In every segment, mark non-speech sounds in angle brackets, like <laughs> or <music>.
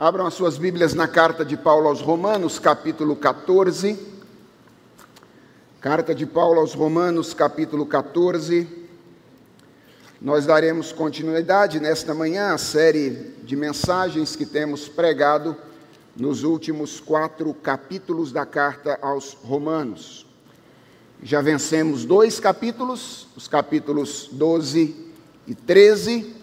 Abram as suas Bíblias na carta de Paulo aos Romanos, capítulo 14. Carta de Paulo aos Romanos, capítulo 14. Nós daremos continuidade nesta manhã à série de mensagens que temos pregado nos últimos quatro capítulos da carta aos Romanos. Já vencemos dois capítulos, os capítulos 12 e 13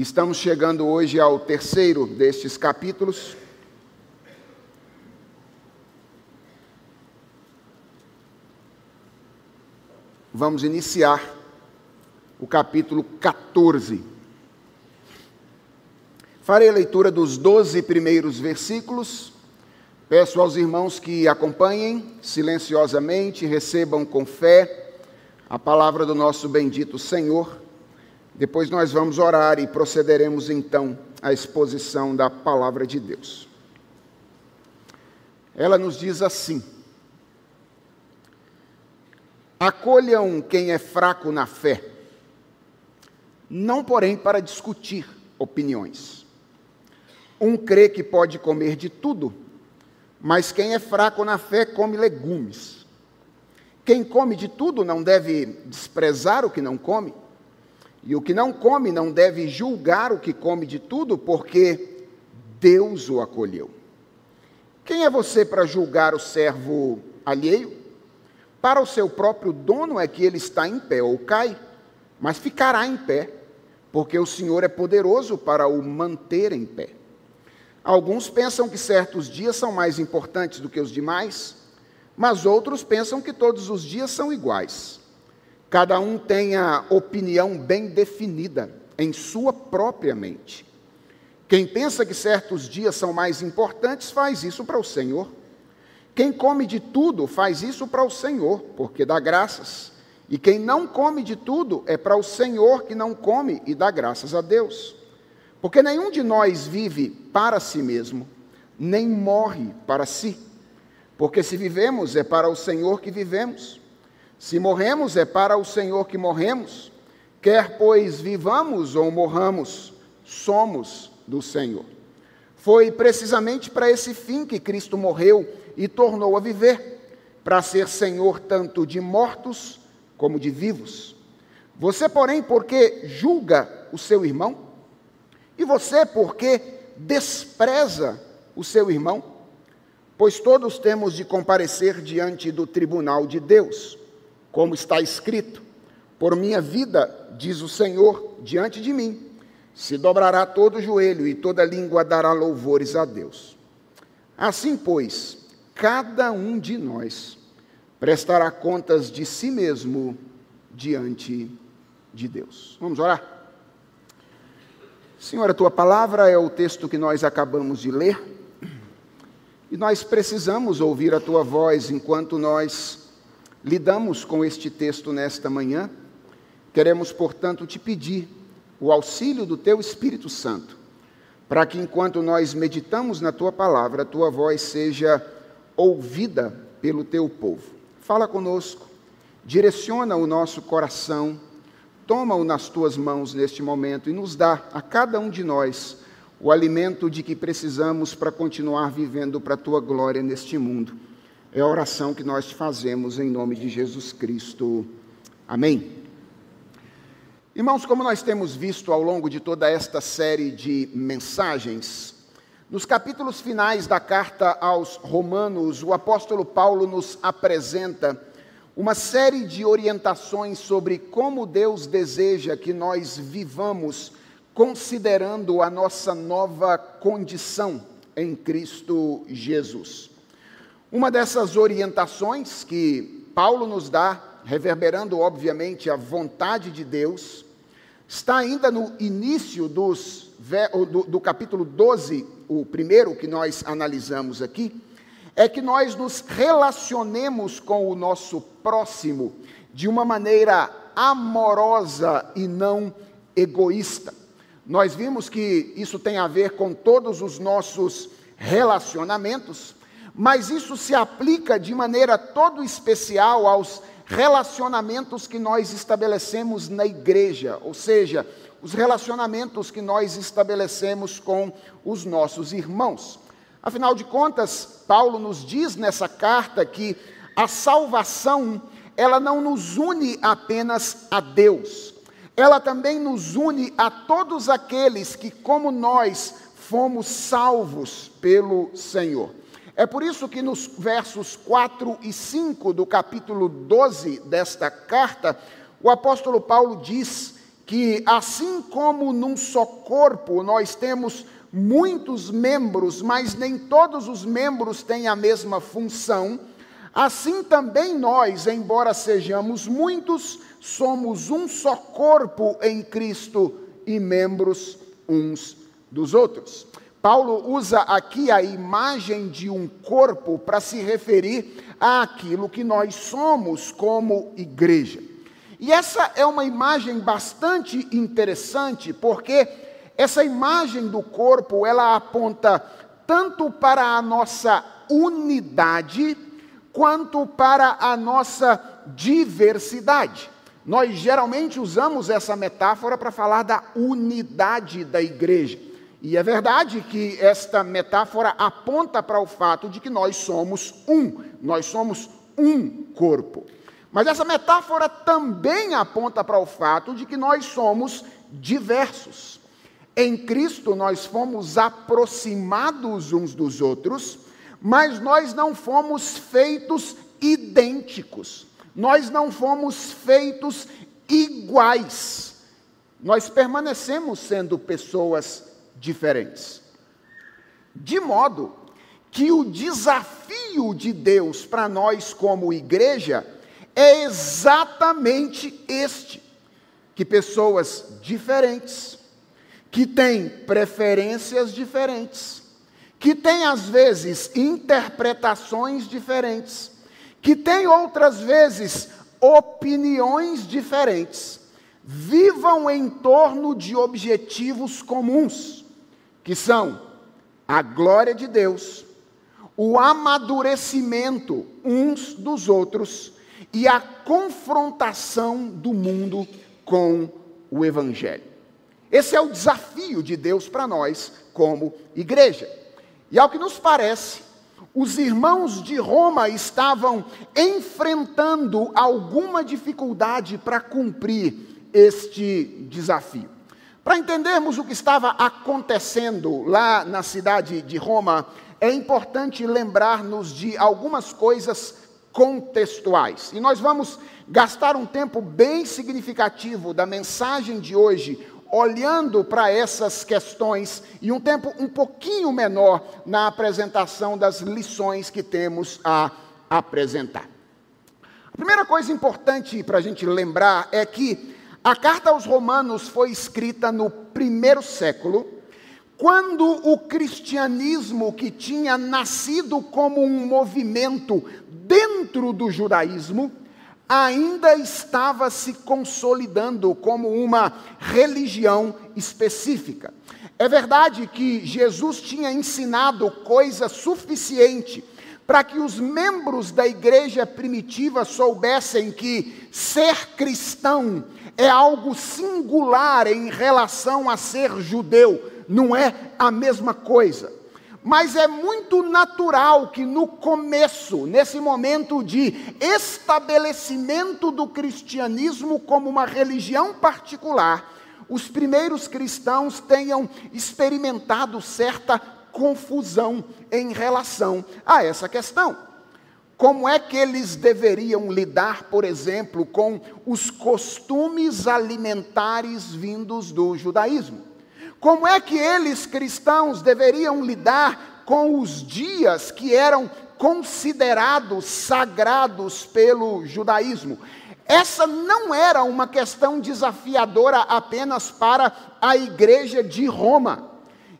estamos chegando hoje ao terceiro destes capítulos. Vamos iniciar o capítulo 14. Farei a leitura dos 12 primeiros versículos. Peço aos irmãos que acompanhem silenciosamente, recebam com fé a palavra do nosso bendito Senhor depois nós vamos orar e procederemos então à exposição da palavra de Deus. Ela nos diz assim: Acolham quem é fraco na fé, não porém para discutir opiniões. Um crê que pode comer de tudo, mas quem é fraco na fé come legumes. Quem come de tudo não deve desprezar o que não come e o que não come não deve julgar o que come de tudo, porque Deus o acolheu. Quem é você para julgar o servo alheio? Para o seu próprio dono é que ele está em pé ou cai, mas ficará em pé, porque o Senhor é poderoso para o manter em pé. Alguns pensam que certos dias são mais importantes do que os demais, mas outros pensam que todos os dias são iguais. Cada um tem a opinião bem definida em sua própria mente. Quem pensa que certos dias são mais importantes faz isso para o Senhor. Quem come de tudo faz isso para o Senhor, porque dá graças. E quem não come de tudo é para o Senhor que não come e dá graças a Deus. Porque nenhum de nós vive para si mesmo, nem morre para si. Porque se vivemos é para o Senhor que vivemos. Se morremos, é para o Senhor que morremos, quer pois vivamos ou morramos, somos do Senhor. Foi precisamente para esse fim que Cristo morreu e tornou a viver, para ser Senhor tanto de mortos como de vivos. Você, porém, porque julga o seu irmão? E você, porque despreza o seu irmão? Pois todos temos de comparecer diante do tribunal de Deus como está escrito: Por minha vida, diz o Senhor, diante de mim, se dobrará todo joelho e toda língua dará louvores a Deus. Assim, pois, cada um de nós prestará contas de si mesmo diante de Deus. Vamos orar? Senhor, a tua palavra é o texto que nós acabamos de ler, e nós precisamos ouvir a tua voz enquanto nós lidamos com este texto nesta manhã, queremos, portanto, te pedir o auxílio do teu Espírito Santo, para que enquanto nós meditamos na tua palavra, a tua voz seja ouvida pelo teu povo. Fala conosco, direciona o nosso coração, toma-o nas tuas mãos neste momento e nos dá a cada um de nós o alimento de que precisamos para continuar vivendo para a tua glória neste mundo. É a oração que nós fazemos em nome de Jesus Cristo. Amém. Irmãos, como nós temos visto ao longo de toda esta série de mensagens, nos capítulos finais da carta aos Romanos, o apóstolo Paulo nos apresenta uma série de orientações sobre como Deus deseja que nós vivamos, considerando a nossa nova condição em Cristo Jesus. Uma dessas orientações que Paulo nos dá, reverberando obviamente a vontade de Deus, está ainda no início dos, do, do capítulo 12, o primeiro que nós analisamos aqui, é que nós nos relacionemos com o nosso próximo de uma maneira amorosa e não egoísta. Nós vimos que isso tem a ver com todos os nossos relacionamentos, mas isso se aplica de maneira todo especial aos relacionamentos que nós estabelecemos na igreja, ou seja, os relacionamentos que nós estabelecemos com os nossos irmãos. Afinal de contas, Paulo nos diz nessa carta que a salvação, ela não nos une apenas a Deus, ela também nos une a todos aqueles que, como nós, fomos salvos pelo Senhor. É por isso que nos versos 4 e 5 do capítulo 12 desta carta, o apóstolo Paulo diz que, assim como num só corpo nós temos muitos membros, mas nem todos os membros têm a mesma função, assim também nós, embora sejamos muitos, somos um só corpo em Cristo e membros uns dos outros. Paulo usa aqui a imagem de um corpo para se referir àquilo que nós somos como igreja. E essa é uma imagem bastante interessante, porque essa imagem do corpo, ela aponta tanto para a nossa unidade, quanto para a nossa diversidade. Nós geralmente usamos essa metáfora para falar da unidade da igreja. E é verdade que esta metáfora aponta para o fato de que nós somos um, nós somos um corpo. Mas essa metáfora também aponta para o fato de que nós somos diversos. Em Cristo nós fomos aproximados uns dos outros, mas nós não fomos feitos idênticos, nós não fomos feitos iguais. Nós permanecemos sendo pessoas diferentes. De modo que o desafio de Deus para nós como igreja é exatamente este: que pessoas diferentes, que têm preferências diferentes, que têm às vezes interpretações diferentes, que têm outras vezes opiniões diferentes, vivam em torno de objetivos comuns que são a glória de Deus, o amadurecimento uns dos outros e a confrontação do mundo com o Evangelho. Esse é o desafio de Deus para nós como igreja. E ao que nos parece, os irmãos de Roma estavam enfrentando alguma dificuldade para cumprir este desafio. Para entendermos o que estava acontecendo lá na cidade de Roma, é importante lembrar-nos de algumas coisas contextuais. E nós vamos gastar um tempo bem significativo da mensagem de hoje olhando para essas questões e um tempo um pouquinho menor na apresentação das lições que temos a apresentar. A primeira coisa importante para a gente lembrar é que a carta aos Romanos foi escrita no primeiro século, quando o cristianismo, que tinha nascido como um movimento dentro do judaísmo, ainda estava se consolidando como uma religião específica. É verdade que Jesus tinha ensinado coisa suficiente para que os membros da igreja primitiva soubessem que ser cristão é algo singular em relação a ser judeu, não é a mesma coisa. Mas é muito natural que no começo, nesse momento de estabelecimento do cristianismo como uma religião particular, os primeiros cristãos tenham experimentado certa confusão em relação a essa questão. Como é que eles deveriam lidar, por exemplo, com os costumes alimentares vindos do judaísmo? Como é que eles, cristãos, deveriam lidar com os dias que eram considerados sagrados pelo judaísmo? Essa não era uma questão desafiadora apenas para a igreja de Roma.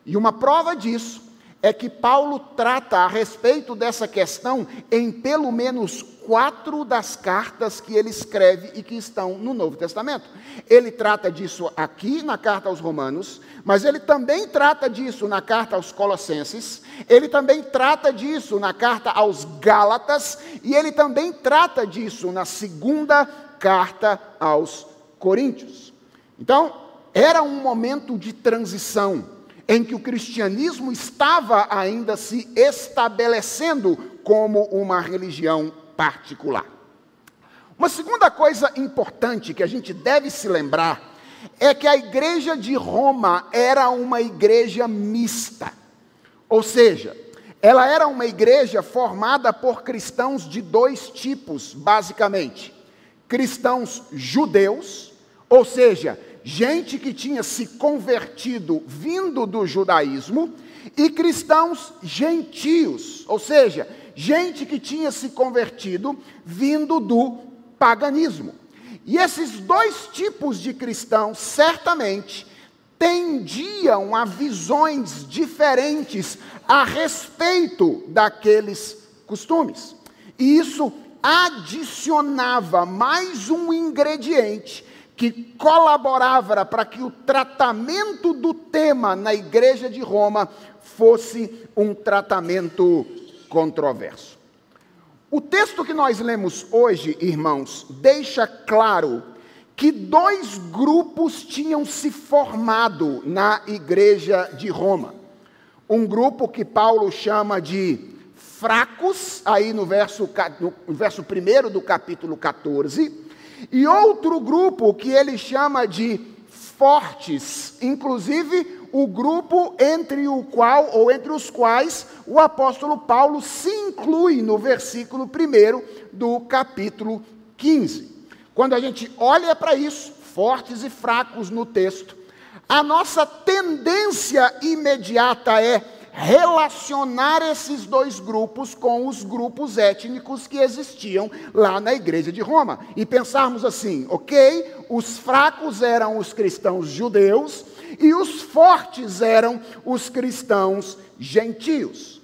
E uma prova disso é que Paulo trata a respeito dessa questão em pelo menos quatro das cartas que ele escreve e que estão no Novo Testamento. Ele trata disso aqui na carta aos Romanos, mas ele também trata disso na carta aos Colossenses, ele também trata disso na carta aos Gálatas e ele também trata disso na segunda carta aos Coríntios. Então, era um momento de transição em que o cristianismo estava ainda se estabelecendo como uma religião particular. Uma segunda coisa importante que a gente deve se lembrar é que a igreja de Roma era uma igreja mista. Ou seja, ela era uma igreja formada por cristãos de dois tipos, basicamente: cristãos judeus, ou seja, gente que tinha se convertido vindo do judaísmo, e cristãos gentios, ou seja, gente que tinha se convertido vindo do paganismo. E esses dois tipos de cristãos certamente tendiam a visões diferentes a respeito daqueles costumes. E isso adicionava mais um ingrediente que colaborava para que o tratamento do tema na igreja de Roma fosse um tratamento controverso. O texto que nós lemos hoje, irmãos, deixa claro que dois grupos tinham se formado na igreja de Roma. Um grupo que Paulo chama de fracos, aí no verso, no verso 1 do capítulo 14, e outro grupo que ele chama de fortes, inclusive o grupo entre o qual ou entre os quais o apóstolo Paulo se inclui no versículo 1 do capítulo 15. Quando a gente olha para isso, fortes e fracos no texto, a nossa tendência imediata é relacionar esses dois grupos com os grupos étnicos que existiam lá na igreja de Roma. E pensarmos assim, ok, os fracos eram os cristãos judeus e os fortes eram os cristãos gentios.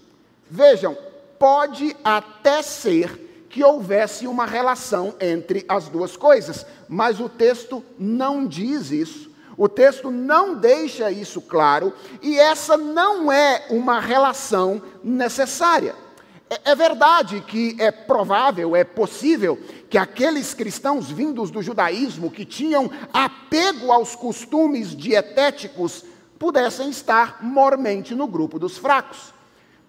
Vejam, pode até ser que houvesse uma relação entre as duas coisas, mas o texto não diz isso. O texto não deixa isso claro, e essa não é uma relação necessária. É, é verdade que é provável, é possível que aqueles cristãos vindos do judaísmo que tinham apego aos costumes dietéticos pudessem estar mormente no grupo dos fracos.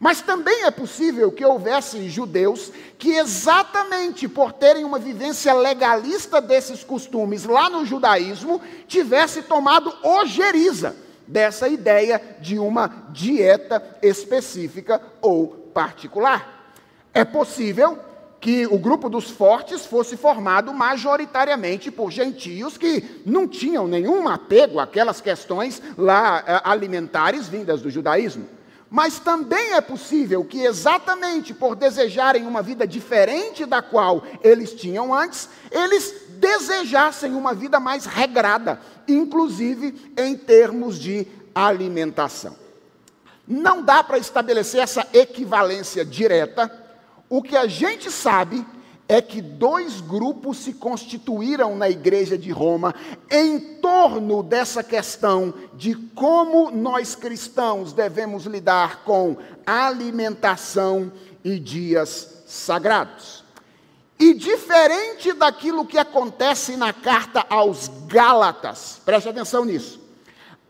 Mas também é possível que houvesse judeus que, exatamente por terem uma vivência legalista desses costumes lá no judaísmo, tivesse tomado ojeriza dessa ideia de uma dieta específica ou particular. É possível que o grupo dos fortes fosse formado majoritariamente por gentios que não tinham nenhum apego àquelas questões lá eh, alimentares vindas do judaísmo. Mas também é possível que, exatamente por desejarem uma vida diferente da qual eles tinham antes, eles desejassem uma vida mais regrada, inclusive em termos de alimentação. Não dá para estabelecer essa equivalência direta. O que a gente sabe é que dois grupos se constituíram na igreja de Roma em torno dessa questão de como nós cristãos devemos lidar com alimentação e dias sagrados. E diferente daquilo que acontece na carta aos Gálatas, preste atenção nisso.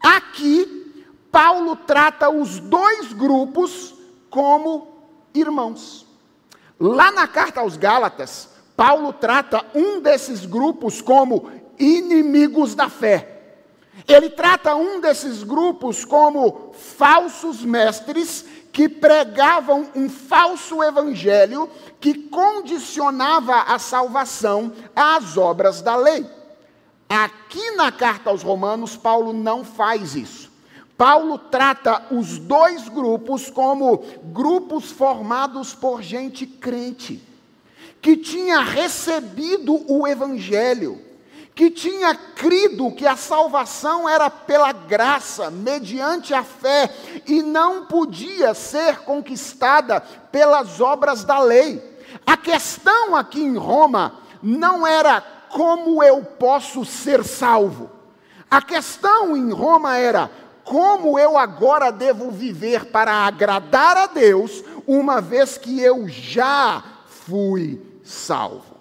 Aqui Paulo trata os dois grupos como irmãos. Lá na carta aos Gálatas, Paulo trata um desses grupos como inimigos da fé. Ele trata um desses grupos como falsos mestres que pregavam um falso evangelho que condicionava a salvação às obras da lei. Aqui na carta aos Romanos, Paulo não faz isso. Paulo trata os dois grupos como grupos formados por gente crente, que tinha recebido o Evangelho, que tinha crido que a salvação era pela graça, mediante a fé, e não podia ser conquistada pelas obras da lei. A questão aqui em Roma não era como eu posso ser salvo. A questão em Roma era como eu agora devo viver para agradar a Deus, uma vez que eu já fui salvo.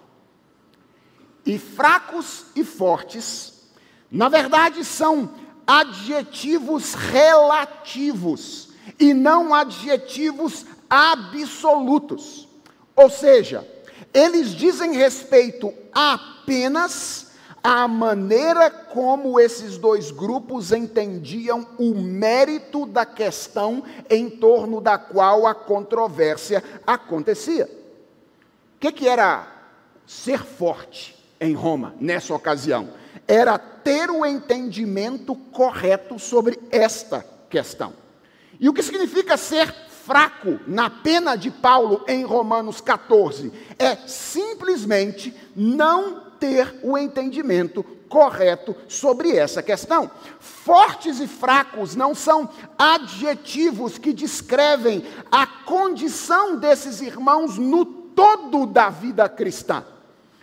E fracos e fortes, na verdade, são adjetivos relativos e não adjetivos absolutos. Ou seja, eles dizem respeito apenas à maneira como esses dois grupos entendiam o mérito da questão em torno da qual a controvérsia acontecia. O que, que era ser forte em Roma nessa ocasião? Era ter o entendimento correto sobre esta questão. E o que significa ser fraco na pena de Paulo em Romanos 14 é simplesmente não ter o entendimento correto sobre essa questão. Fortes e fracos não são adjetivos que descrevem a condição desses irmãos no todo da vida cristã.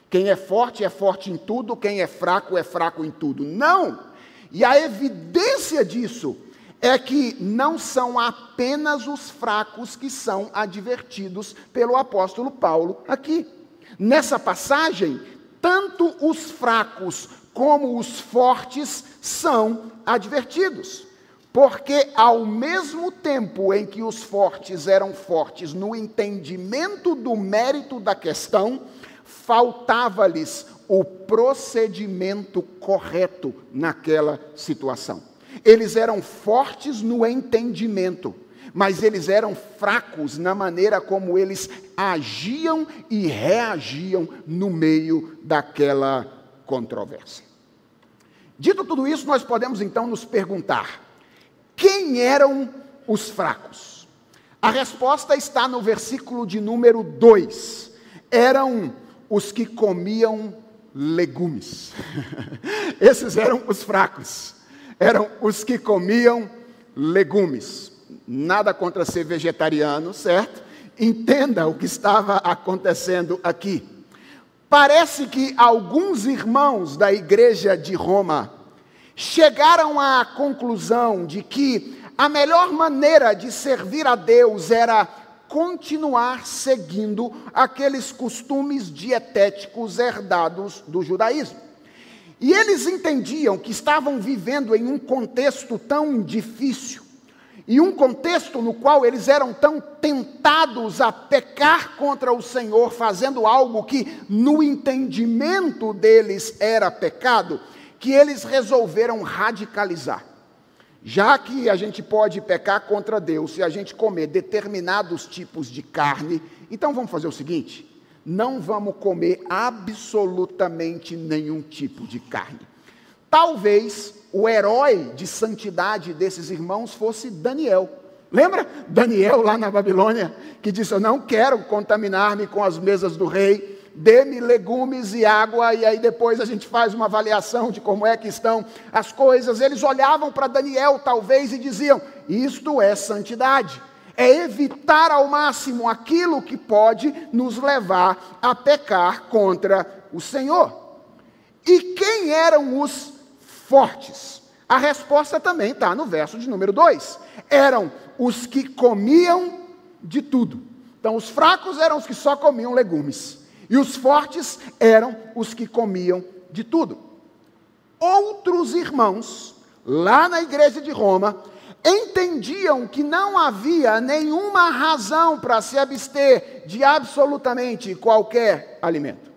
Quem é forte é forte em tudo, quem é fraco é fraco em tudo. Não! E a evidência disso é que não são apenas os fracos que são advertidos pelo apóstolo Paulo aqui. Nessa passagem, tanto os fracos como os fortes são advertidos. Porque, ao mesmo tempo em que os fortes eram fortes no entendimento do mérito da questão, faltava-lhes o procedimento correto naquela situação. Eles eram fortes no entendimento, mas eles eram fracos na maneira como eles agiam e reagiam no meio daquela controvérsia. Dito tudo isso, nós podemos então nos perguntar: quem eram os fracos? A resposta está no versículo de número 2. Eram os que comiam legumes. <laughs> Esses eram os fracos eram os que comiam legumes. Nada contra ser vegetariano, certo? Entenda o que estava acontecendo aqui. Parece que alguns irmãos da igreja de Roma chegaram à conclusão de que a melhor maneira de servir a Deus era continuar seguindo aqueles costumes dietéticos herdados do judaísmo. E eles entendiam que estavam vivendo em um contexto tão difícil, e um contexto no qual eles eram tão tentados a pecar contra o Senhor, fazendo algo que no entendimento deles era pecado, que eles resolveram radicalizar. Já que a gente pode pecar contra Deus se a gente comer determinados tipos de carne, então vamos fazer o seguinte: não vamos comer absolutamente nenhum tipo de carne. Talvez o herói de santidade desses irmãos fosse Daniel. Lembra Daniel lá na Babilônia, que disse: Eu não quero contaminar-me com as mesas do rei, dê-me legumes e água, e aí depois a gente faz uma avaliação de como é que estão as coisas. Eles olhavam para Daniel, talvez, e diziam: Isto é santidade é evitar ao máximo aquilo que pode nos levar a pecar contra o Senhor. E quem eram os fortes? A resposta também está no verso de número 2. Eram os que comiam de tudo. Então, os fracos eram os que só comiam legumes. E os fortes eram os que comiam de tudo. Outros irmãos, lá na igreja de Roma, entendiam que não havia nenhuma razão para se abster de absolutamente qualquer alimento.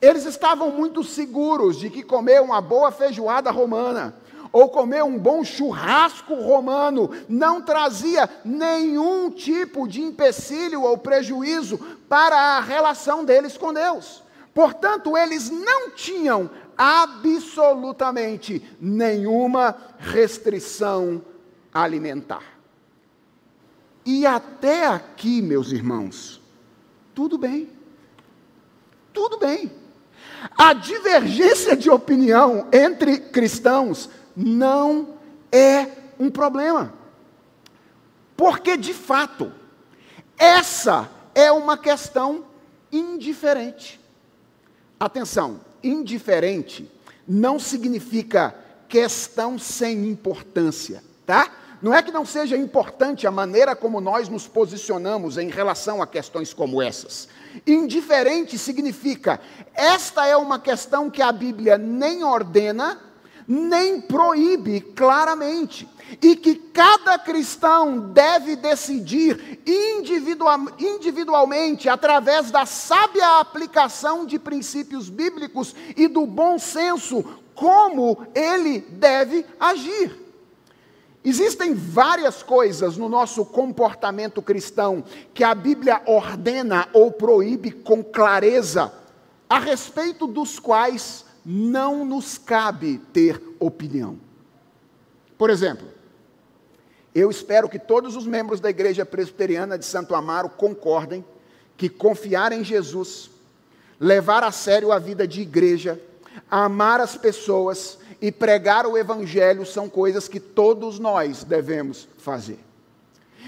Eles estavam muito seguros de que comer uma boa feijoada romana ou comer um bom churrasco romano não trazia nenhum tipo de empecilho ou prejuízo para a relação deles com Deus. Portanto, eles não tinham absolutamente nenhuma restrição alimentar. E até aqui, meus irmãos, tudo bem. Tudo bem. A divergência de opinião entre cristãos não é um problema. Porque, de fato, essa é uma questão indiferente. Atenção, indiferente não significa questão sem importância, tá? Não é que não seja importante a maneira como nós nos posicionamos em relação a questões como essas. Indiferente significa, esta é uma questão que a Bíblia nem ordena, nem proíbe claramente, e que cada cristão deve decidir individual, individualmente, através da sábia aplicação de princípios bíblicos e do bom senso, como ele deve agir. Existem várias coisas no nosso comportamento cristão que a Bíblia ordena ou proíbe com clareza, a respeito dos quais não nos cabe ter opinião. Por exemplo, eu espero que todos os membros da Igreja Presbiteriana de Santo Amaro concordem que confiar em Jesus, levar a sério a vida de igreja, amar as pessoas e pregar o Evangelho são coisas que todos nós devemos fazer.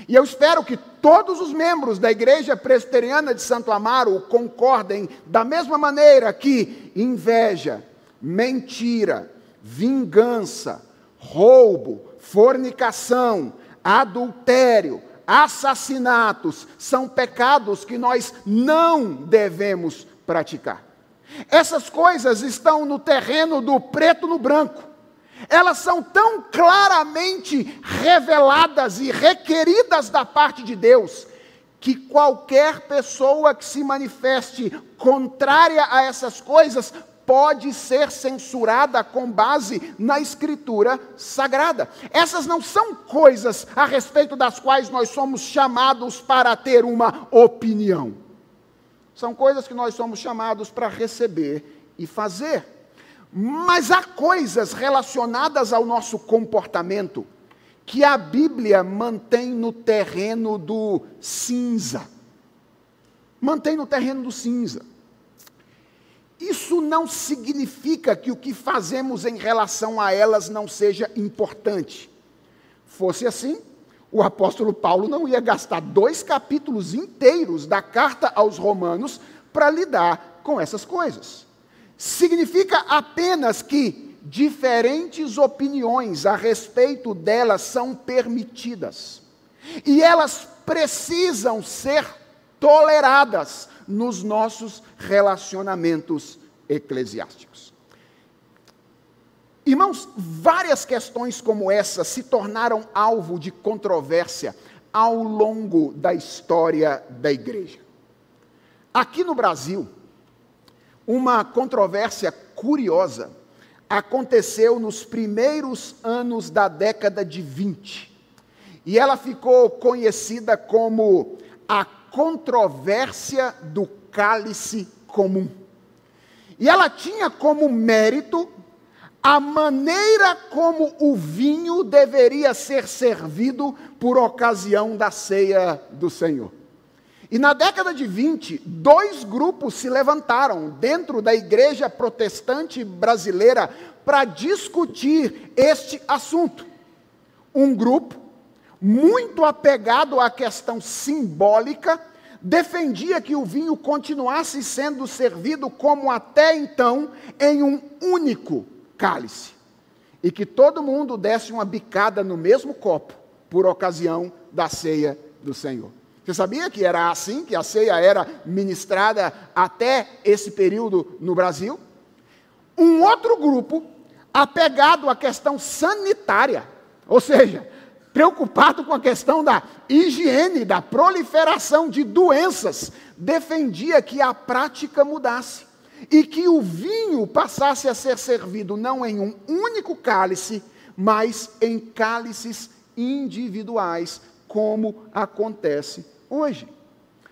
E eu espero que todos os membros da Igreja Presbiteriana de Santo Amaro concordem da mesma maneira que inveja, mentira, vingança, roubo, fornicação, adultério, assassinatos são pecados que nós não devemos praticar. Essas coisas estão no terreno do preto no branco. Elas são tão claramente reveladas e requeridas da parte de Deus, que qualquer pessoa que se manifeste contrária a essas coisas pode ser censurada com base na Escritura Sagrada. Essas não são coisas a respeito das quais nós somos chamados para ter uma opinião. São coisas que nós somos chamados para receber e fazer. Mas há coisas relacionadas ao nosso comportamento que a Bíblia mantém no terreno do cinza. Mantém no terreno do cinza. Isso não significa que o que fazemos em relação a elas não seja importante. Fosse assim, o apóstolo Paulo não ia gastar dois capítulos inteiros da carta aos Romanos para lidar com essas coisas. Significa apenas que diferentes opiniões a respeito delas são permitidas. E elas precisam ser toleradas nos nossos relacionamentos eclesiásticos. Irmãos, várias questões como essa se tornaram alvo de controvérsia ao longo da história da igreja. Aqui no Brasil, uma controvérsia curiosa aconteceu nos primeiros anos da década de 20. E ela ficou conhecida como a controvérsia do cálice comum. E ela tinha como mérito a maneira como o vinho deveria ser servido por ocasião da ceia do Senhor. E na década de 20, dois grupos se levantaram dentro da igreja protestante brasileira para discutir este assunto. Um grupo, muito apegado à questão simbólica, defendia que o vinho continuasse sendo servido como até então, em um único cálice. E que todo mundo desse uma bicada no mesmo copo, por ocasião da ceia do Senhor. Você sabia que era assim que a ceia era ministrada até esse período no Brasil? Um outro grupo, apegado à questão sanitária, ou seja, preocupado com a questão da higiene, da proliferação de doenças, defendia que a prática mudasse e que o vinho passasse a ser servido não em um único cálice, mas em cálices individuais, como acontece hoje.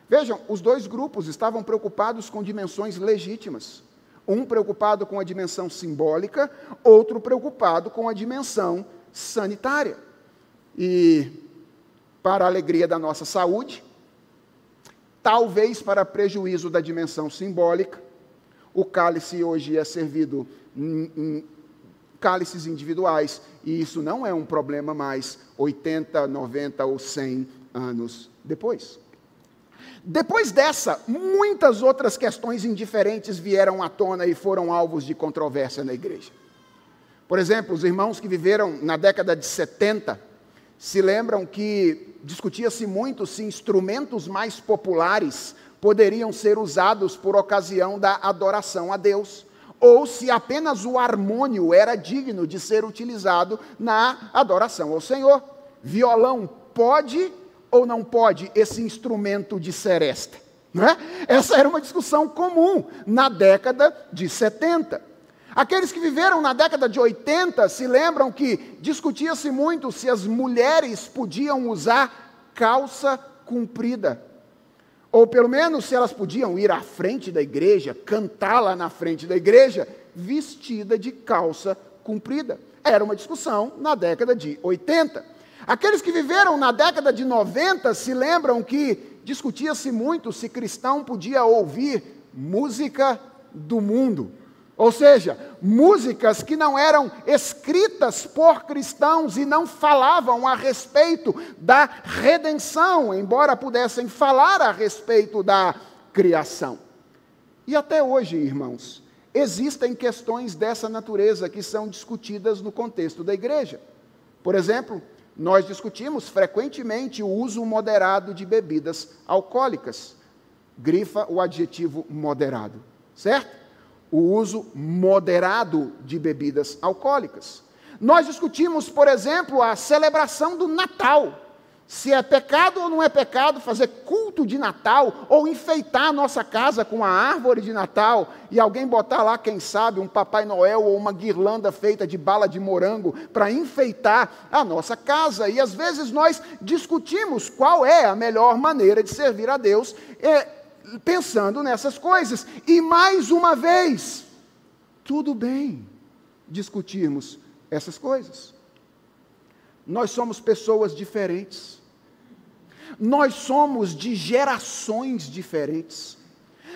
Vejam, os dois grupos estavam preocupados com dimensões legítimas. Um preocupado com a dimensão simbólica, outro preocupado com a dimensão sanitária. E, para a alegria da nossa saúde, talvez para prejuízo da dimensão simbólica, o cálice hoje é servido em, cálices individuais, e isso não é um problema mais 80, 90 ou 100 anos depois. Depois dessa, muitas outras questões indiferentes vieram à tona e foram alvos de controvérsia na igreja. Por exemplo, os irmãos que viveram na década de 70 se lembram que discutia-se muito se instrumentos mais populares poderiam ser usados por ocasião da adoração a Deus, ou se apenas o harmônio era digno de ser utilizado na adoração ao Senhor. Violão pode ou não pode esse instrumento de seresta? Né? Essa era uma discussão comum na década de 70. Aqueles que viveram na década de 80 se lembram que discutia-se muito se as mulheres podiam usar calça comprida. Ou pelo menos se elas podiam ir à frente da igreja, cantar lá na frente da igreja, vestida de calça comprida. Era uma discussão na década de 80. Aqueles que viveram na década de 90 se lembram que discutia-se muito se cristão podia ouvir música do mundo. Ou seja, músicas que não eram escritas por cristãos e não falavam a respeito da redenção, embora pudessem falar a respeito da criação. E até hoje, irmãos, existem questões dessa natureza que são discutidas no contexto da igreja. Por exemplo, nós discutimos frequentemente o uso moderado de bebidas alcoólicas. Grifa o adjetivo moderado, certo? O uso moderado de bebidas alcoólicas. Nós discutimos, por exemplo, a celebração do Natal. Se é pecado ou não é pecado fazer culto de Natal ou enfeitar a nossa casa com a árvore de Natal e alguém botar lá, quem sabe, um Papai Noel ou uma guirlanda feita de bala de morango para enfeitar a nossa casa. E às vezes nós discutimos qual é a melhor maneira de servir a Deus pensando nessas coisas. E mais uma vez, tudo bem discutirmos essas coisas. Nós somos pessoas diferentes. Nós somos de gerações diferentes.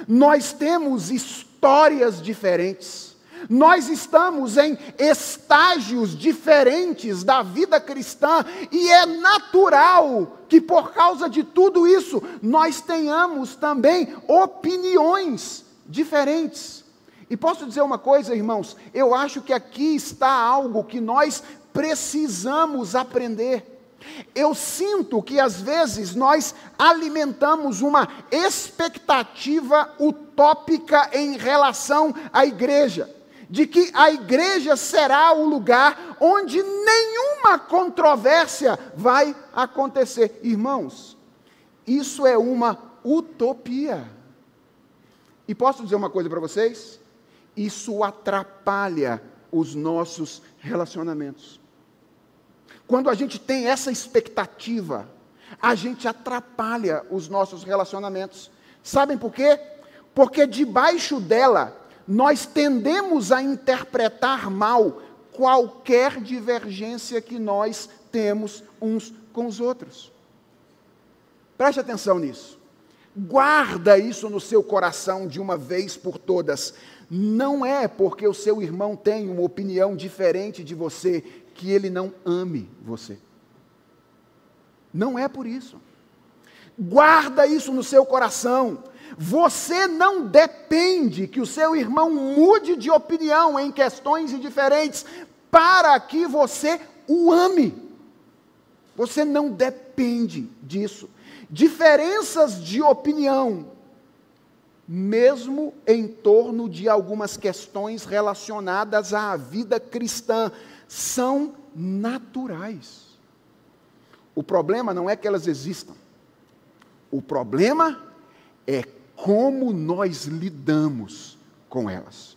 Nós temos histórias diferentes. Nós estamos em estágios diferentes da vida cristã e é natural que por causa de tudo isso nós tenhamos também opiniões diferentes. E posso dizer uma coisa, irmãos? Eu acho que aqui está algo que nós precisamos aprender. Eu sinto que às vezes nós alimentamos uma expectativa utópica em relação à igreja de que a igreja será o lugar onde nenhuma controvérsia vai acontecer. Irmãos, isso é uma utopia. E posso dizer uma coisa para vocês? Isso atrapalha os nossos relacionamentos. Quando a gente tem essa expectativa, a gente atrapalha os nossos relacionamentos. Sabem por quê? Porque debaixo dela nós tendemos a interpretar mal qualquer divergência que nós temos uns com os outros. Preste atenção nisso. Guarda isso no seu coração de uma vez por todas. Não é porque o seu irmão tem uma opinião diferente de você que ele não ame você. Não é por isso. Guarda isso no seu coração. Você não depende que o seu irmão mude de opinião em questões indiferentes para que você o ame. Você não depende disso. Diferenças de opinião, mesmo em torno de algumas questões relacionadas à vida cristã, são naturais. O problema não é que elas existam. O problema é como nós lidamos com elas.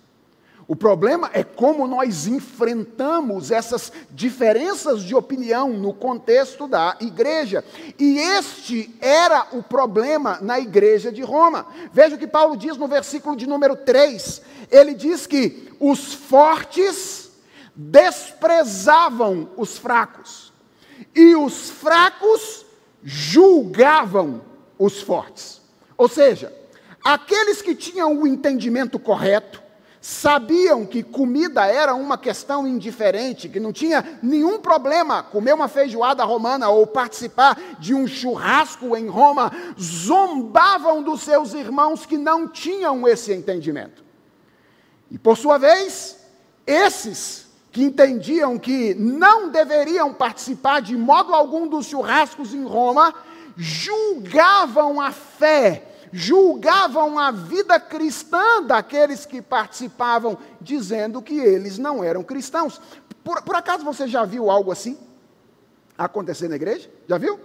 O problema é como nós enfrentamos essas diferenças de opinião no contexto da igreja. E este era o problema na igreja de Roma. Veja o que Paulo diz no versículo de número 3. Ele diz que os fortes desprezavam os fracos, e os fracos julgavam os fortes. Ou seja, Aqueles que tinham o entendimento correto, sabiam que comida era uma questão indiferente, que não tinha nenhum problema comer uma feijoada romana ou participar de um churrasco em Roma, zombavam dos seus irmãos que não tinham esse entendimento. E por sua vez, esses que entendiam que não deveriam participar de modo algum dos churrascos em Roma, julgavam a fé julgavam a vida cristã daqueles que participavam, dizendo que eles não eram cristãos. Por, por acaso você já viu algo assim acontecer na igreja? Já viu?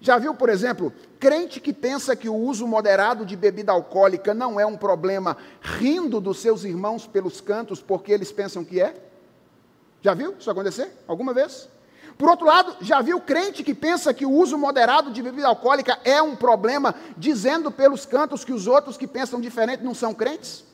Já viu, por exemplo, crente que pensa que o uso moderado de bebida alcoólica não é um problema, rindo dos seus irmãos pelos cantos porque eles pensam que é? Já viu isso acontecer? Alguma vez? Por outro lado, já viu crente que pensa que o uso moderado de bebida alcoólica é um problema, dizendo pelos cantos que os outros que pensam diferente não são crentes?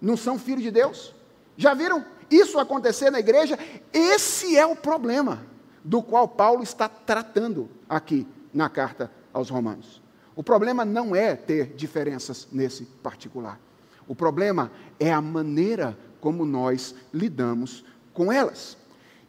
Não são filhos de Deus? Já viram isso acontecer na igreja? Esse é o problema do qual Paulo está tratando aqui na carta aos Romanos. O problema não é ter diferenças nesse particular. O problema é a maneira como nós lidamos com elas.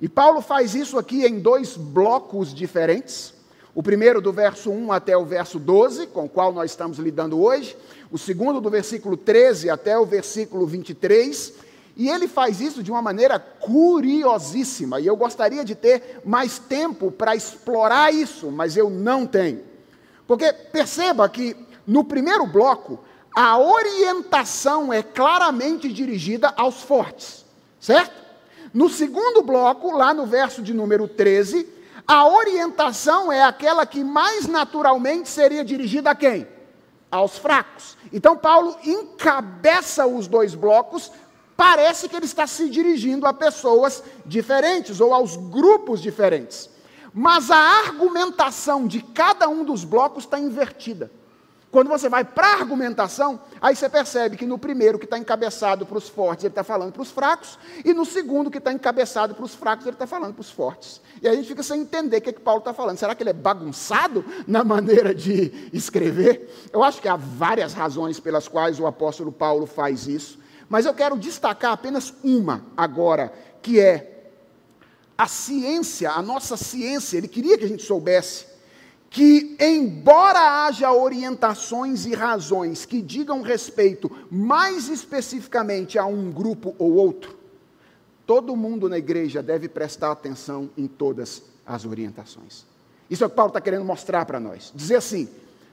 E Paulo faz isso aqui em dois blocos diferentes. O primeiro do verso 1 até o verso 12, com o qual nós estamos lidando hoje. O segundo do versículo 13 até o versículo 23. E ele faz isso de uma maneira curiosíssima. E eu gostaria de ter mais tempo para explorar isso, mas eu não tenho. Porque perceba que no primeiro bloco, a orientação é claramente dirigida aos fortes, certo? No segundo bloco, lá no verso de número 13, a orientação é aquela que mais naturalmente seria dirigida a quem? Aos fracos. Então, Paulo encabeça os dois blocos, parece que ele está se dirigindo a pessoas diferentes ou aos grupos diferentes. Mas a argumentação de cada um dos blocos está invertida. Quando você vai para a argumentação, aí você percebe que no primeiro que está encabeçado para os fortes, ele está falando para os fracos, e no segundo que está encabeçado para os fracos, ele está falando para os fortes. E aí a gente fica sem entender o que, é que Paulo está falando. Será que ele é bagunçado <laughs> na maneira de escrever? Eu acho que há várias razões pelas quais o apóstolo Paulo faz isso, mas eu quero destacar apenas uma agora, que é a ciência, a nossa ciência, ele queria que a gente soubesse que, embora haja orientações e razões que digam respeito mais especificamente a um grupo ou outro, todo mundo na igreja deve prestar atenção em todas as orientações. Isso é o que Paulo está querendo mostrar para nós. Dizer assim: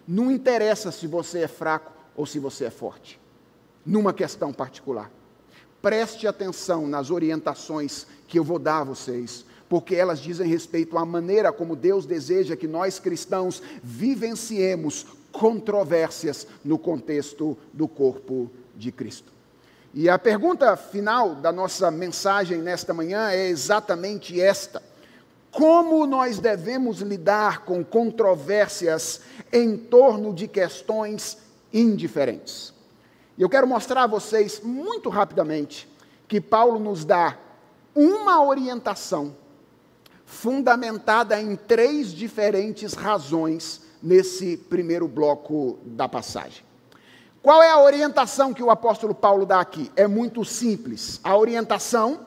não interessa se você é fraco ou se você é forte, numa questão particular. Preste atenção nas orientações que eu vou dar a vocês, porque elas dizem respeito à maneira como Deus deseja que nós cristãos vivenciemos controvérsias no contexto do corpo de Cristo. E a pergunta final da nossa mensagem nesta manhã é exatamente esta: como nós devemos lidar com controvérsias em torno de questões indiferentes? Eu quero mostrar a vocês muito rapidamente que Paulo nos dá uma orientação fundamentada em três diferentes razões nesse primeiro bloco da passagem. Qual é a orientação que o apóstolo Paulo dá aqui? É muito simples. A orientação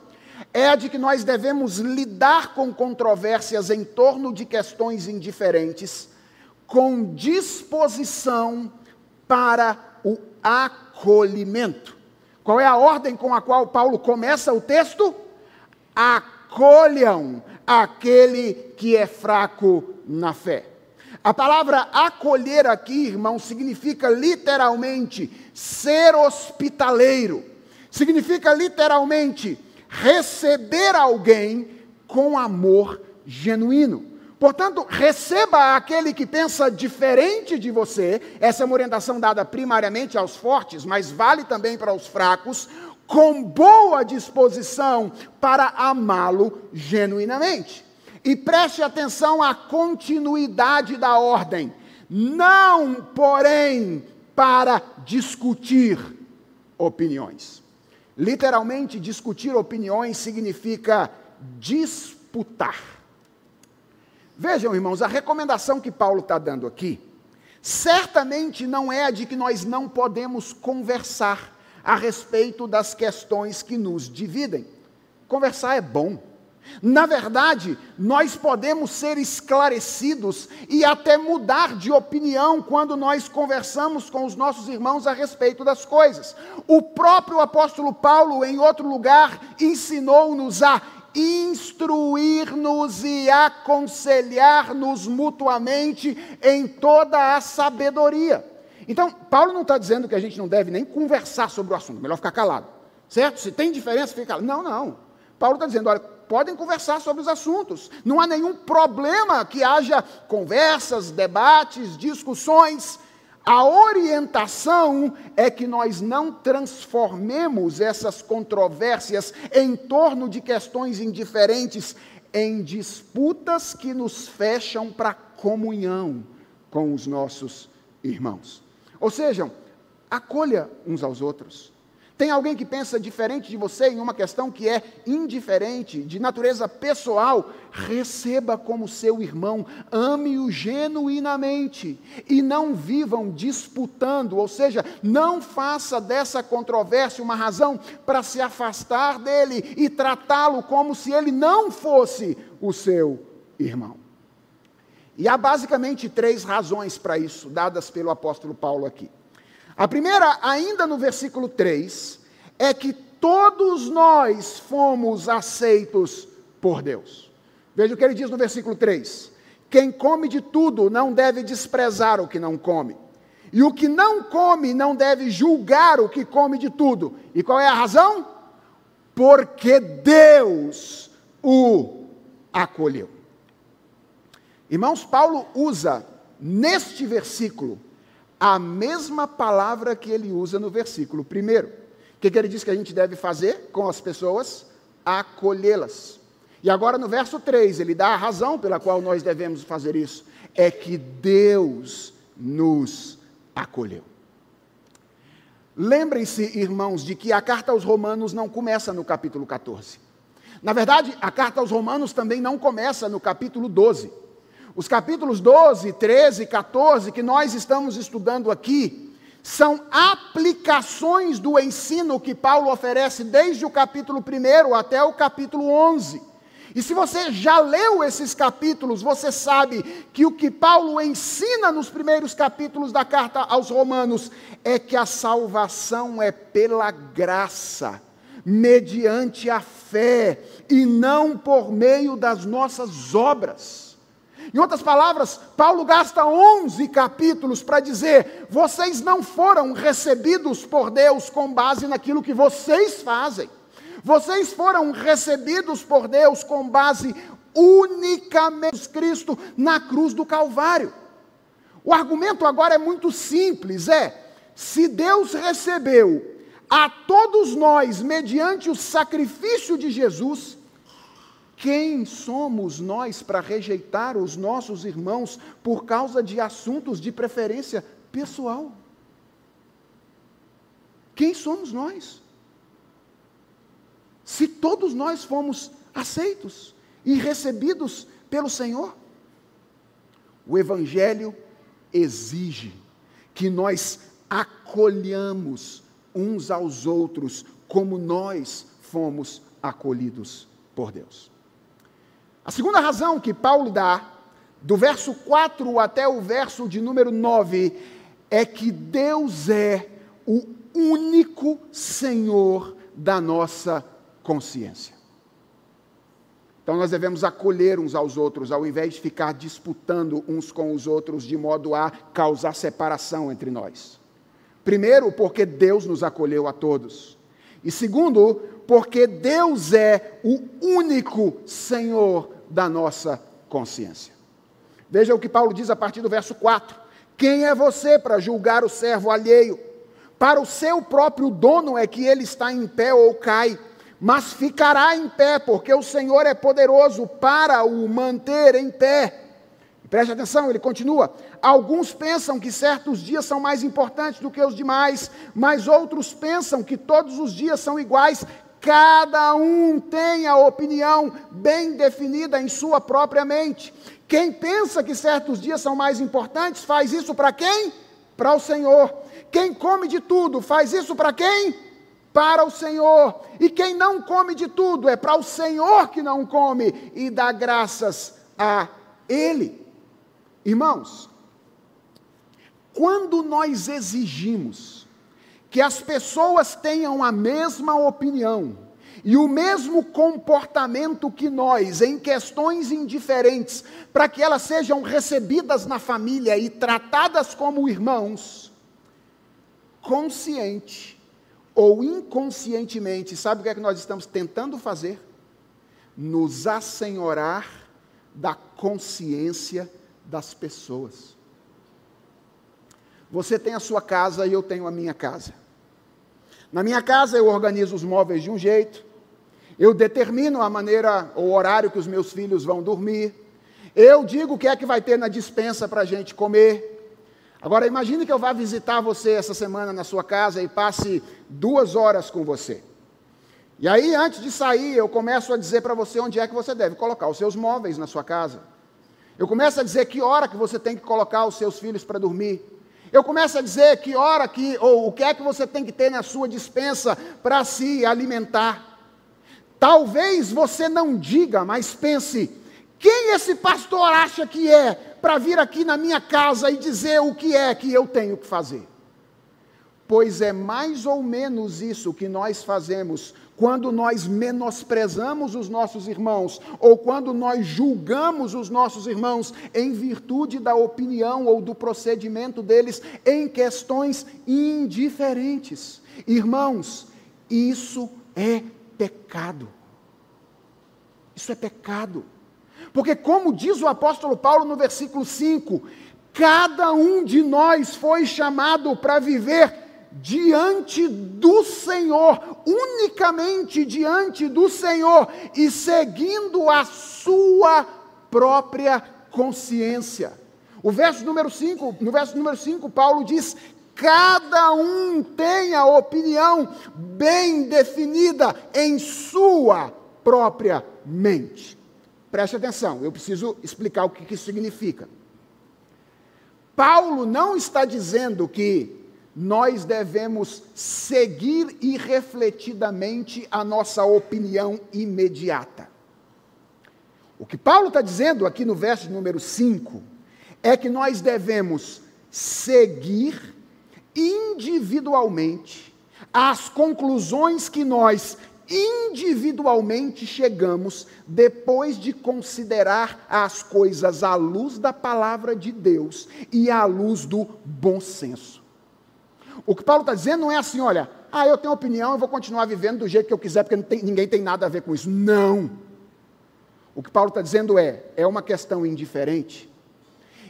é a de que nós devemos lidar com controvérsias em torno de questões indiferentes com disposição para o acolhimento. Qual é a ordem com a qual Paulo começa o texto? Acolham aquele que é fraco na fé. A palavra acolher aqui, irmão, significa literalmente ser hospitaleiro. Significa literalmente receber alguém com amor genuíno. Portanto, receba aquele que pensa diferente de você. Essa é uma orientação dada primariamente aos fortes, mas vale também para os fracos com boa disposição para amá-lo genuinamente. E preste atenção à continuidade da ordem. Não, porém, para discutir opiniões. Literalmente, discutir opiniões significa disputar. Vejam, irmãos, a recomendação que Paulo está dando aqui, certamente não é a de que nós não podemos conversar a respeito das questões que nos dividem. Conversar é bom. Na verdade, nós podemos ser esclarecidos e até mudar de opinião quando nós conversamos com os nossos irmãos a respeito das coisas. O próprio apóstolo Paulo, em outro lugar, ensinou-nos a instruir-nos e aconselhar-nos mutuamente em toda a sabedoria. Então, Paulo não está dizendo que a gente não deve nem conversar sobre o assunto, melhor ficar calado. Certo? Se tem diferença, fica calado. Não, não. Paulo está dizendo, olha, podem conversar sobre os assuntos. Não há nenhum problema que haja conversas, debates, discussões. A orientação é que nós não transformemos essas controvérsias em torno de questões indiferentes em disputas que nos fecham para comunhão com os nossos irmãos. Ou seja, acolha uns aos outros. Tem alguém que pensa diferente de você em uma questão que é indiferente, de natureza pessoal, receba como seu irmão, ame-o genuinamente e não vivam disputando, ou seja, não faça dessa controvérsia uma razão para se afastar dele e tratá-lo como se ele não fosse o seu irmão. E há basicamente três razões para isso, dadas pelo apóstolo Paulo aqui. A primeira, ainda no versículo 3, é que todos nós fomos aceitos por Deus. Veja o que ele diz no versículo 3: Quem come de tudo não deve desprezar o que não come, e o que não come não deve julgar o que come de tudo. E qual é a razão? Porque Deus o acolheu. Irmãos, Paulo usa neste versículo a mesma palavra que ele usa no versículo primeiro. O que, que ele diz que a gente deve fazer com as pessoas? Acolhê-las. E agora no verso 3, ele dá a razão pela qual nós devemos fazer isso: é que Deus nos acolheu. Lembrem-se, irmãos, de que a carta aos Romanos não começa no capítulo 14. Na verdade, a carta aos Romanos também não começa no capítulo 12. Os capítulos 12, 13 e 14 que nós estamos estudando aqui são aplicações do ensino que Paulo oferece desde o capítulo 1 até o capítulo 11. E se você já leu esses capítulos, você sabe que o que Paulo ensina nos primeiros capítulos da carta aos Romanos é que a salvação é pela graça, mediante a fé, e não por meio das nossas obras. Em outras palavras, Paulo gasta 11 capítulos para dizer: vocês não foram recebidos por Deus com base naquilo que vocês fazem. Vocês foram recebidos por Deus com base unicamente em Cristo na cruz do Calvário. O argumento agora é muito simples: é, se Deus recebeu a todos nós mediante o sacrifício de Jesus, quem somos nós para rejeitar os nossos irmãos por causa de assuntos de preferência pessoal? Quem somos nós? Se todos nós fomos aceitos e recebidos pelo Senhor, o Evangelho exige que nós acolhamos uns aos outros como nós fomos acolhidos por Deus. A segunda razão que Paulo dá, do verso 4 até o verso de número 9, é que Deus é o único Senhor da nossa consciência. Então nós devemos acolher uns aos outros, ao invés de ficar disputando uns com os outros de modo a causar separação entre nós. Primeiro, porque Deus nos acolheu a todos. E segundo, porque Deus é o único Senhor da nossa consciência. Veja o que Paulo diz a partir do verso 4: Quem é você para julgar o servo alheio? Para o seu próprio dono é que ele está em pé ou cai, mas ficará em pé, porque o Senhor é poderoso para o manter em pé. Preste atenção, ele continua. Alguns pensam que certos dias são mais importantes do que os demais, mas outros pensam que todos os dias são iguais. Cada um tem a opinião bem definida em sua própria mente. Quem pensa que certos dias são mais importantes, faz isso para quem? Para o Senhor. Quem come de tudo, faz isso para quem? Para o Senhor. E quem não come de tudo, é para o Senhor que não come e dá graças a Ele. Irmãos, quando nós exigimos que as pessoas tenham a mesma opinião e o mesmo comportamento que nós em questões indiferentes, para que elas sejam recebidas na família e tratadas como irmãos, consciente ou inconscientemente, sabe o que é que nós estamos tentando fazer? Nos assenhorar da consciência das pessoas. Você tem a sua casa e eu tenho a minha casa. Na minha casa eu organizo os móveis de um jeito, eu determino a maneira, o horário que os meus filhos vão dormir, eu digo o que é que vai ter na dispensa para a gente comer. Agora imagine que eu vá visitar você essa semana na sua casa e passe duas horas com você. E aí, antes de sair, eu começo a dizer para você onde é que você deve colocar os seus móveis na sua casa. Eu começo a dizer que hora que você tem que colocar os seus filhos para dormir. Eu começo a dizer que hora que, ou o que é que você tem que ter na sua dispensa para se alimentar. Talvez você não diga, mas pense: quem esse pastor acha que é para vir aqui na minha casa e dizer o que é que eu tenho que fazer? Pois é mais ou menos isso que nós fazemos quando nós menosprezamos os nossos irmãos, ou quando nós julgamos os nossos irmãos em virtude da opinião ou do procedimento deles em questões indiferentes. Irmãos, isso é pecado. Isso é pecado. Porque, como diz o apóstolo Paulo no versículo 5, cada um de nós foi chamado para viver diante do Senhor, unicamente diante do Senhor e seguindo a sua própria consciência. O verso número 5, no verso número 5, Paulo diz: cada um tem a opinião bem definida em sua própria mente. Preste atenção, eu preciso explicar o que isso significa. Paulo não está dizendo que nós devemos seguir irrefletidamente a nossa opinião imediata. O que Paulo está dizendo aqui no verso número 5 é que nós devemos seguir individualmente as conclusões que nós individualmente chegamos depois de considerar as coisas à luz da palavra de Deus e à luz do bom senso. O que Paulo está dizendo não é assim, olha, ah, eu tenho opinião, eu vou continuar vivendo do jeito que eu quiser, porque tem, ninguém tem nada a ver com isso. Não. O que Paulo está dizendo é, é uma questão indiferente.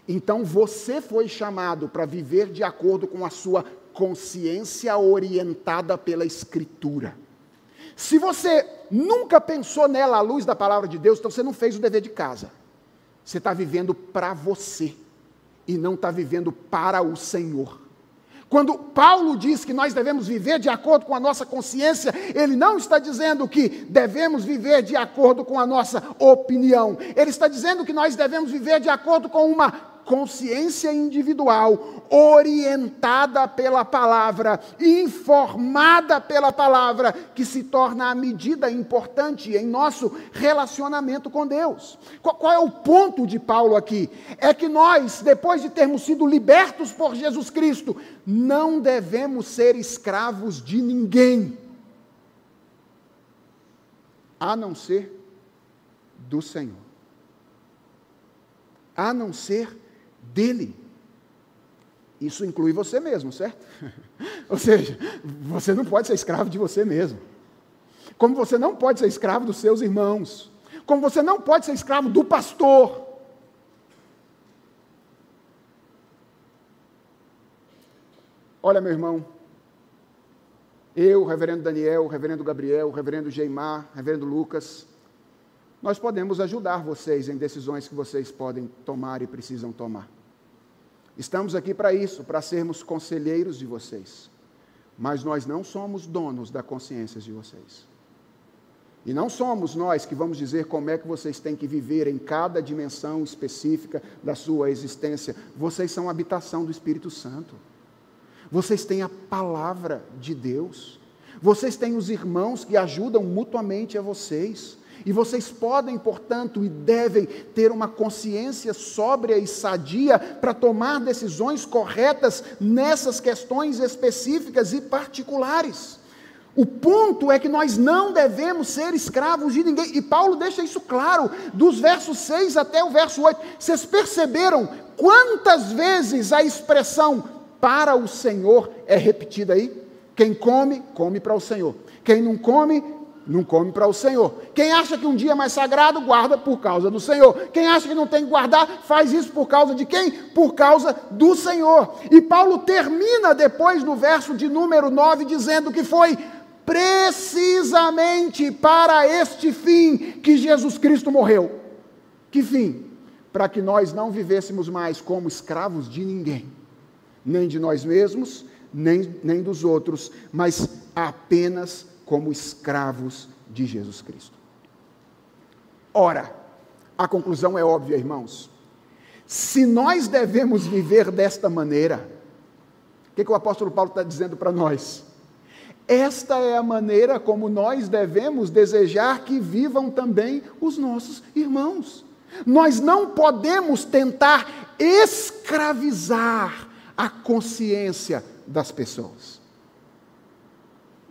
Então você foi chamado para viver de acordo com a sua consciência orientada pela Escritura. Se você nunca pensou nela à luz da palavra de Deus, então você não fez o dever de casa. Você está vivendo para você e não está vivendo para o Senhor. Quando Paulo diz que nós devemos viver de acordo com a nossa consciência, ele não está dizendo que devemos viver de acordo com a nossa opinião. Ele está dizendo que nós devemos viver de acordo com uma consciência individual, orientada pela palavra, informada pela palavra, que se torna a medida importante em nosso relacionamento com Deus. Qual, qual é o ponto de Paulo aqui? É que nós, depois de termos sido libertos por Jesus Cristo, não devemos ser escravos de ninguém, a não ser do Senhor. A não ser dele. Isso inclui você mesmo, certo? <laughs> Ou seja, você não pode ser escravo de você mesmo. Como você não pode ser escravo dos seus irmãos. Como você não pode ser escravo do pastor. Olha, meu irmão, eu, reverendo Daniel, reverendo Gabriel, reverendo Geimar, reverendo Lucas, nós podemos ajudar vocês em decisões que vocês podem tomar e precisam tomar. Estamos aqui para isso, para sermos conselheiros de vocês. Mas nós não somos donos da consciência de vocês. E não somos nós que vamos dizer como é que vocês têm que viver em cada dimensão específica da sua existência. Vocês são habitação do Espírito Santo. Vocês têm a palavra de Deus. Vocês têm os irmãos que ajudam mutuamente a vocês. E vocês podem, portanto, e devem ter uma consciência sóbria e sadia para tomar decisões corretas nessas questões específicas e particulares. O ponto é que nós não devemos ser escravos de ninguém. E Paulo deixa isso claro, dos versos 6 até o verso 8. Vocês perceberam quantas vezes a expressão para o Senhor é repetida aí. Quem come, come para o Senhor. Quem não come, não come para o Senhor. Quem acha que um dia é mais sagrado, guarda por causa do Senhor. Quem acha que não tem que guardar, faz isso por causa de quem? Por causa do Senhor. E Paulo termina depois no verso de número 9 dizendo que foi precisamente para este fim que Jesus Cristo morreu. Que fim? Para que nós não vivêssemos mais como escravos de ninguém nem de nós mesmos, nem, nem dos outros, mas apenas como escravos de Jesus Cristo. Ora, a conclusão é óbvia, irmãos. Se nós devemos viver desta maneira, o que, que o apóstolo Paulo está dizendo para nós? Esta é a maneira como nós devemos desejar que vivam também os nossos irmãos. Nós não podemos tentar escravizar a consciência das pessoas.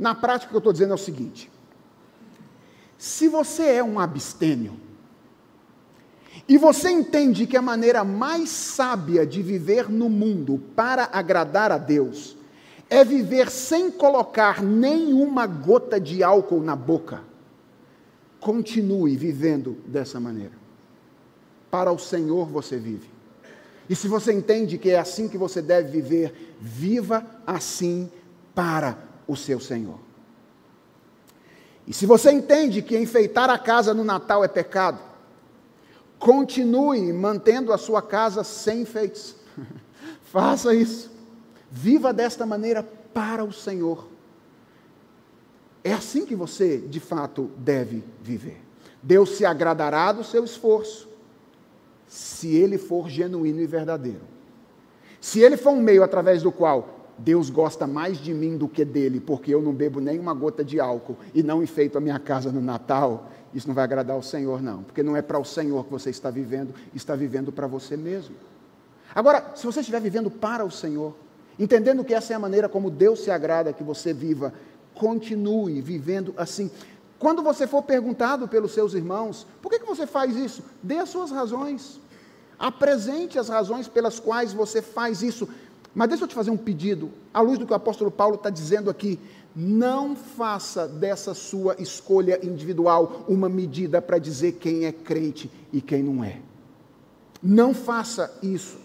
Na prática, o que eu estou dizendo é o seguinte: se você é um abstêmio, e você entende que a maneira mais sábia de viver no mundo para agradar a Deus é viver sem colocar nenhuma gota de álcool na boca, continue vivendo dessa maneira. Para o Senhor você vive. E se você entende que é assim que você deve viver, viva assim para o seu Senhor. E se você entende que enfeitar a casa no Natal é pecado, continue mantendo a sua casa sem enfeites. <laughs> Faça isso. Viva desta maneira para o Senhor. É assim que você, de fato, deve viver. Deus se agradará do seu esforço se ele for genuíno e verdadeiro. Se ele for um meio através do qual Deus gosta mais de mim do que dele, porque eu não bebo nem uma gota de álcool e não enfeito a minha casa no Natal, isso não vai agradar ao Senhor, não, porque não é para o Senhor que você está vivendo, está vivendo para você mesmo. Agora, se você estiver vivendo para o Senhor, entendendo que essa é a maneira como Deus se agrada que você viva, continue vivendo assim. Quando você for perguntado pelos seus irmãos, por que, que você faz isso? Dê as suas razões. Apresente as razões pelas quais você faz isso. Mas deixa eu te fazer um pedido, à luz do que o apóstolo Paulo está dizendo aqui. Não faça dessa sua escolha individual uma medida para dizer quem é crente e quem não é. Não faça isso.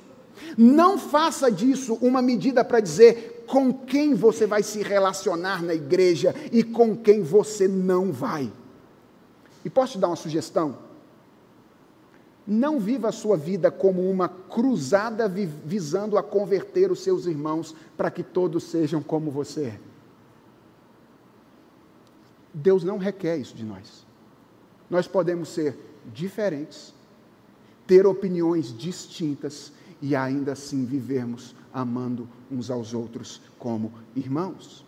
Não faça disso uma medida para dizer com quem você vai se relacionar na igreja e com quem você não vai. E posso te dar uma sugestão? Não viva a sua vida como uma cruzada visando a converter os seus irmãos para que todos sejam como você é. Deus não requer isso de nós. Nós podemos ser diferentes, ter opiniões distintas e ainda assim vivermos amando uns aos outros como irmãos.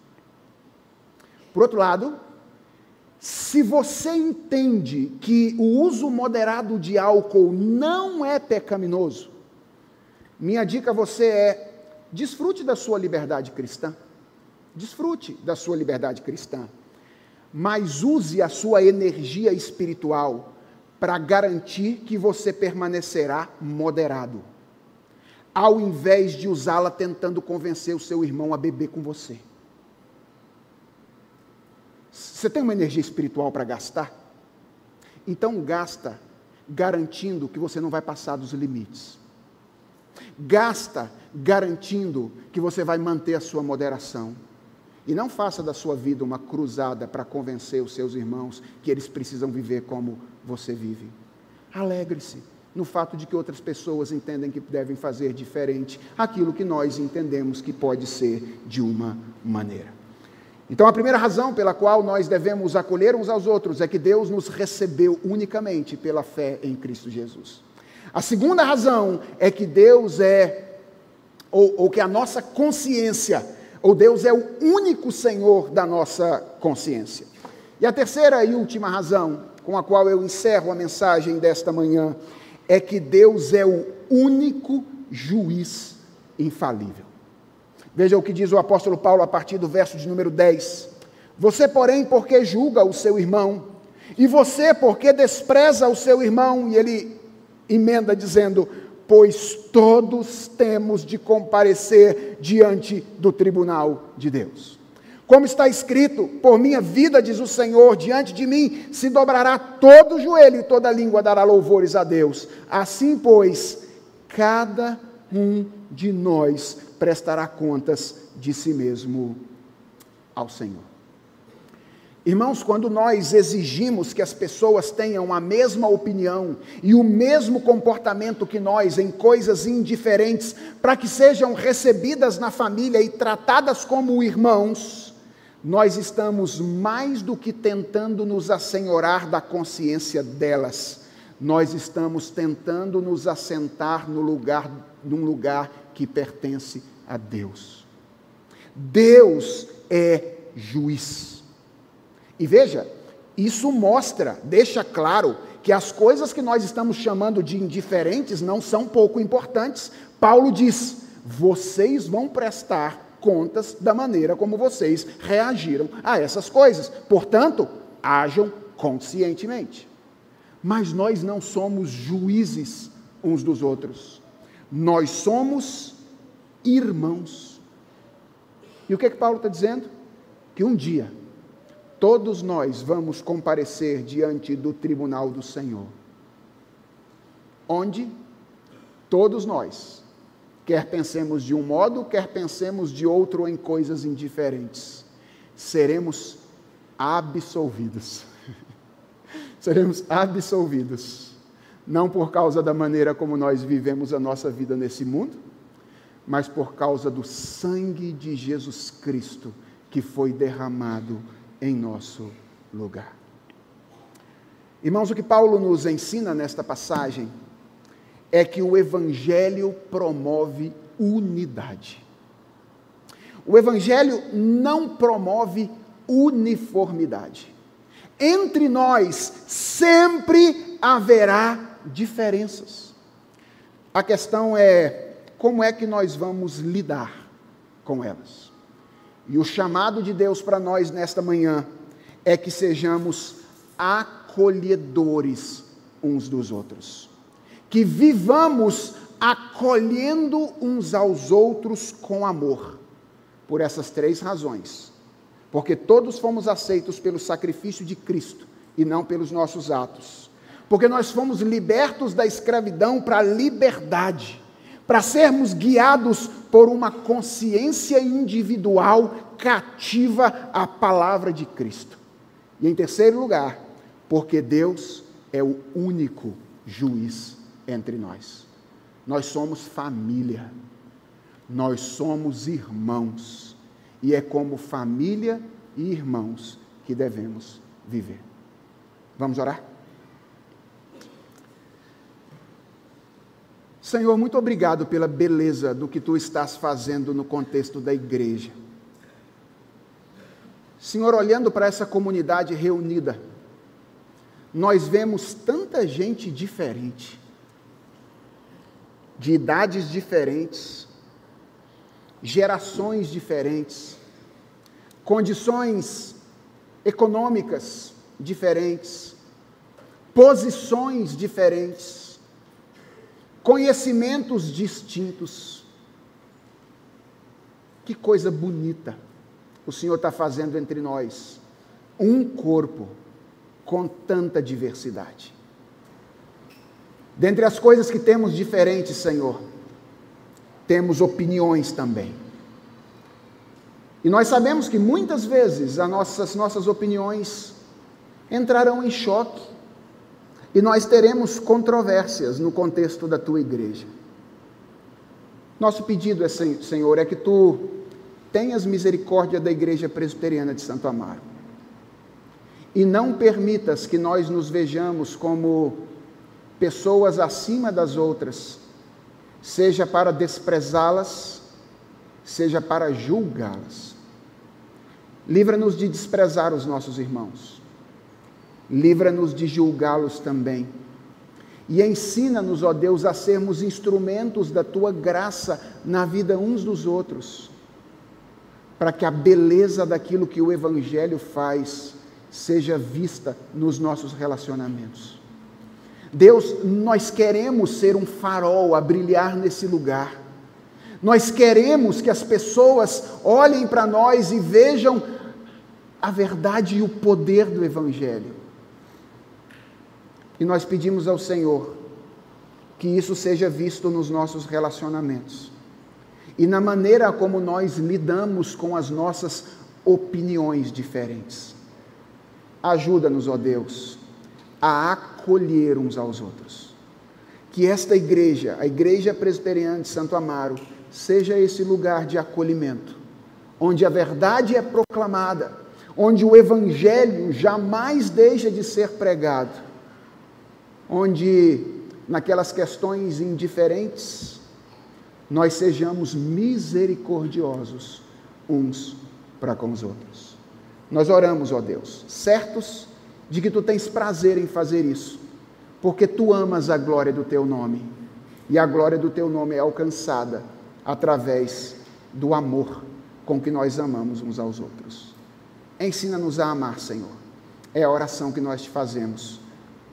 Por outro lado, se você entende que o uso moderado de álcool não é pecaminoso, minha dica a você é: desfrute da sua liberdade cristã. Desfrute da sua liberdade cristã. Mas use a sua energia espiritual para garantir que você permanecerá moderado ao invés de usá-la tentando convencer o seu irmão a beber com você. Você tem uma energia espiritual para gastar? Então gasta garantindo que você não vai passar dos limites. Gasta garantindo que você vai manter a sua moderação. E não faça da sua vida uma cruzada para convencer os seus irmãos que eles precisam viver como você vive. Alegre-se no fato de que outras pessoas entendem que devem fazer diferente aquilo que nós entendemos que pode ser de uma maneira. Então, a primeira razão pela qual nós devemos acolher uns aos outros é que Deus nos recebeu unicamente pela fé em Cristo Jesus. A segunda razão é que Deus é, ou, ou que a nossa consciência, ou Deus é o único Senhor da nossa consciência. E a terceira e última razão, com a qual eu encerro a mensagem desta manhã, é que Deus é o único juiz infalível. Veja o que diz o apóstolo Paulo a partir do verso de número 10. Você, porém, porque julga o seu irmão, e você, porque despreza o seu irmão, e ele emenda dizendo: pois todos temos de comparecer diante do tribunal de Deus. Como está escrito, por minha vida, diz o Senhor, diante de mim se dobrará todo joelho e toda língua dará louvores a Deus. Assim, pois, cada um de nós prestará contas de si mesmo ao Senhor. Irmãos, quando nós exigimos que as pessoas tenham a mesma opinião e o mesmo comportamento que nós em coisas indiferentes, para que sejam recebidas na família e tratadas como irmãos, nós estamos mais do que tentando nos assenhorar da consciência delas, nós estamos tentando nos assentar no lugar, num lugar que pertence a Deus. Deus é juiz. E veja, isso mostra, deixa claro, que as coisas que nós estamos chamando de indiferentes não são pouco importantes. Paulo diz: vocês vão prestar contas da maneira como vocês reagiram a essas coisas. Portanto, ajam conscientemente. Mas nós não somos juízes uns dos outros. Nós somos irmãos. E o que é que Paulo está dizendo? Que um dia todos nós vamos comparecer diante do tribunal do Senhor. Onde todos nós, quer pensemos de um modo, quer pensemos de outro em coisas indiferentes, seremos absolvidos. <laughs> seremos absolvidos. Não por causa da maneira como nós vivemos a nossa vida nesse mundo, mas por causa do sangue de Jesus Cristo que foi derramado em nosso lugar. Irmãos, o que Paulo nos ensina nesta passagem é que o Evangelho promove unidade. O Evangelho não promove uniformidade. Entre nós sempre haverá diferenças. A questão é como é que nós vamos lidar com elas. E o chamado de Deus para nós nesta manhã é que sejamos acolhedores uns dos outros. Que vivamos acolhendo uns aos outros com amor. Por essas três razões. Porque todos fomos aceitos pelo sacrifício de Cristo e não pelos nossos atos. Porque nós fomos libertos da escravidão para a liberdade para sermos guiados por uma consciência individual cativa à palavra de Cristo. E em terceiro lugar, porque Deus é o único juiz entre nós. Nós somos família, nós somos irmãos, e é como família e irmãos que devemos viver. Vamos orar? Senhor, muito obrigado pela beleza do que tu estás fazendo no contexto da igreja. Senhor, olhando para essa comunidade reunida, nós vemos tanta gente diferente, de idades diferentes, gerações diferentes, condições econômicas diferentes, posições diferentes conhecimentos distintos. Que coisa bonita o Senhor está fazendo entre nós. Um corpo com tanta diversidade. Dentre as coisas que temos diferentes, Senhor, temos opiniões também. E nós sabemos que muitas vezes as nossas, nossas opiniões entrarão em choque e nós teremos controvérsias no contexto da tua igreja. Nosso pedido, é, Senhor, é que tu tenhas misericórdia da igreja presbiteriana de Santo Amaro. E não permitas que nós nos vejamos como pessoas acima das outras, seja para desprezá-las, seja para julgá-las. Livra-nos de desprezar os nossos irmãos livra-nos de julgá-los também. E ensina-nos, ó Deus, a sermos instrumentos da tua graça na vida uns dos outros, para que a beleza daquilo que o Evangelho faz seja vista nos nossos relacionamentos. Deus, nós queremos ser um farol a brilhar nesse lugar. Nós queremos que as pessoas olhem para nós e vejam a verdade e o poder do Evangelho. E nós pedimos ao Senhor que isso seja visto nos nossos relacionamentos e na maneira como nós lidamos com as nossas opiniões diferentes. Ajuda-nos, ó Deus, a acolher uns aos outros. Que esta igreja, a Igreja Presbiteriana de Santo Amaro, seja esse lugar de acolhimento, onde a verdade é proclamada, onde o Evangelho jamais deixa de ser pregado, onde, naquelas questões indiferentes, nós sejamos misericordiosos uns para com os outros. Nós oramos, ó Deus, certos de que tu tens prazer em fazer isso, porque tu amas a glória do teu nome, e a glória do teu nome é alcançada através do amor com que nós amamos uns aos outros. Ensina-nos a amar, Senhor. É a oração que nós te fazemos,